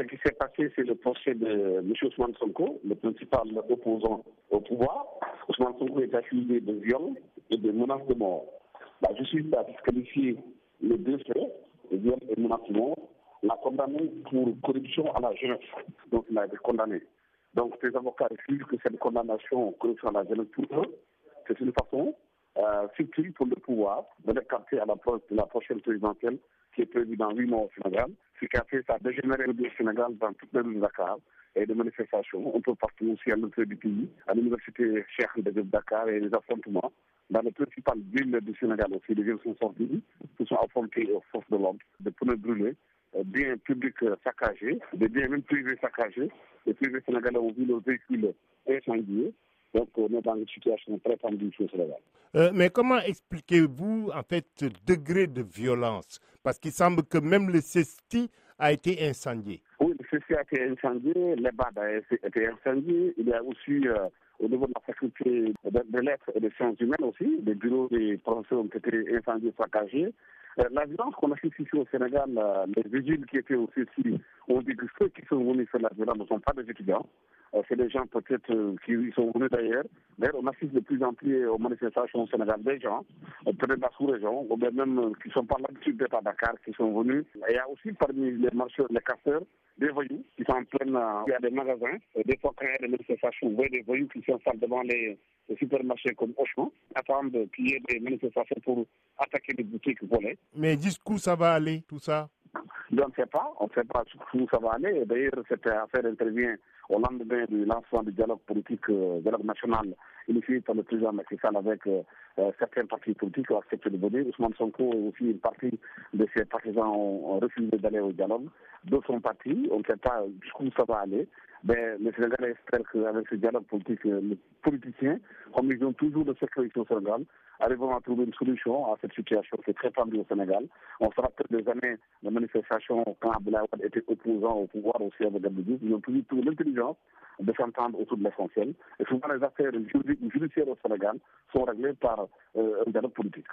ce qui s'est passé, c'est le procès de M. Ousmane Sonko, le principal opposant au pouvoir. Ousmane Sonko est accusé de viol et de menace de mort. La justice a disqualifié les deux faits, viol et menace de mort, l'a condamné pour corruption à la jeunesse. Donc il a été condamné. Donc les avocats refusent que cette condamnation corruption à la jeunesse pour eux, c'est une façon euh, subtile pour le pouvoir de l'écarter à l'approche de la prochaine présidentielle qui est prévue dans huit mois au Sénégal, ce qui a fait ça dégénérer le Sénégal dans toutes les rues de Dakar et des manifestations un peu partout aussi à l'entrée du pays, à l'université Cheikh de Dakar et les affrontements. Dans les principales villes du Sénégal aussi, les villes sont sorties, se sont affrontés aux forces de l'ordre, des pneus brûlés, des biens publics saccagés, des biens privés saccagés. Les privés sénégalais ont vu leurs véhicules incendiés. Donc, on est dans une situation très tendue au Sénégal. Euh, mais comment expliquez-vous, en fait, ce degré de violence? Parce qu'il semble que même le CESTI a été incendié. Oui, le CESTI a été incendié, l'EBAD a été incendié. Il y a aussi, euh, au niveau de la faculté de, lettres et des sciences humaines aussi, les bureaux des professeurs ont été incendiés, saccagés. Euh, la violence qu'on a ici au Sénégal, les vigiles qui étaient au CESTI ont dit que ceux qui sont venus faire la violence ne sont pas des étudiants. Euh, c'est des gens peut-être euh, qui sont venus d'ailleurs. D'ailleurs, on assiste de plus en plus aux manifestations au Sénégal des gens, euh, peut-être de la sous-région, ou bien même qui ne sont pas l'habitude d'être à Dakar, qui sont venus. Il y a aussi parmi les marcheurs, les casseurs, des voyous qui sont en pleine. Il y a des magasins. des fois, quand il y a des manifestations, vous voyez des voyous qui s'installent devant les, supermarchés comme Auchan, attendent qu'il y ait des manifestations pour attaquer les boutiques volées. Mais jusqu'où ça va aller, tout ça? On ne sait pas, on ne sait pas où ça va aller. D'ailleurs, cette affaire intervient au lendemain du lancement du dialogue politique, euh, dialogue national, initié par le président Macky Sall avec euh, euh, certains partis politiques ont accepté de venir. Ousmane Sonko et aussi une partie de ses partisans ont, refusé d'aller au dialogue. D'autres sont partis, on ne sait pas jusqu'où ça va aller. Mais les Sénégalais espèrent qu'avec ce dialogue politique, les politiciens, comme ils ont toujours de sécurité au Sénégal, arriveront à trouver une solution à cette situation qui est très tendue au Sénégal. On se rappelle des années de manifestations quand Abdoulaye était opposant au pouvoir aussi avec Abdou Ils ont toujours l'intelligence de s'entendre autour de l'essentiel. Et souvent, les affaires judiciaires au Sénégal sont réglées par euh, un dialogue politique.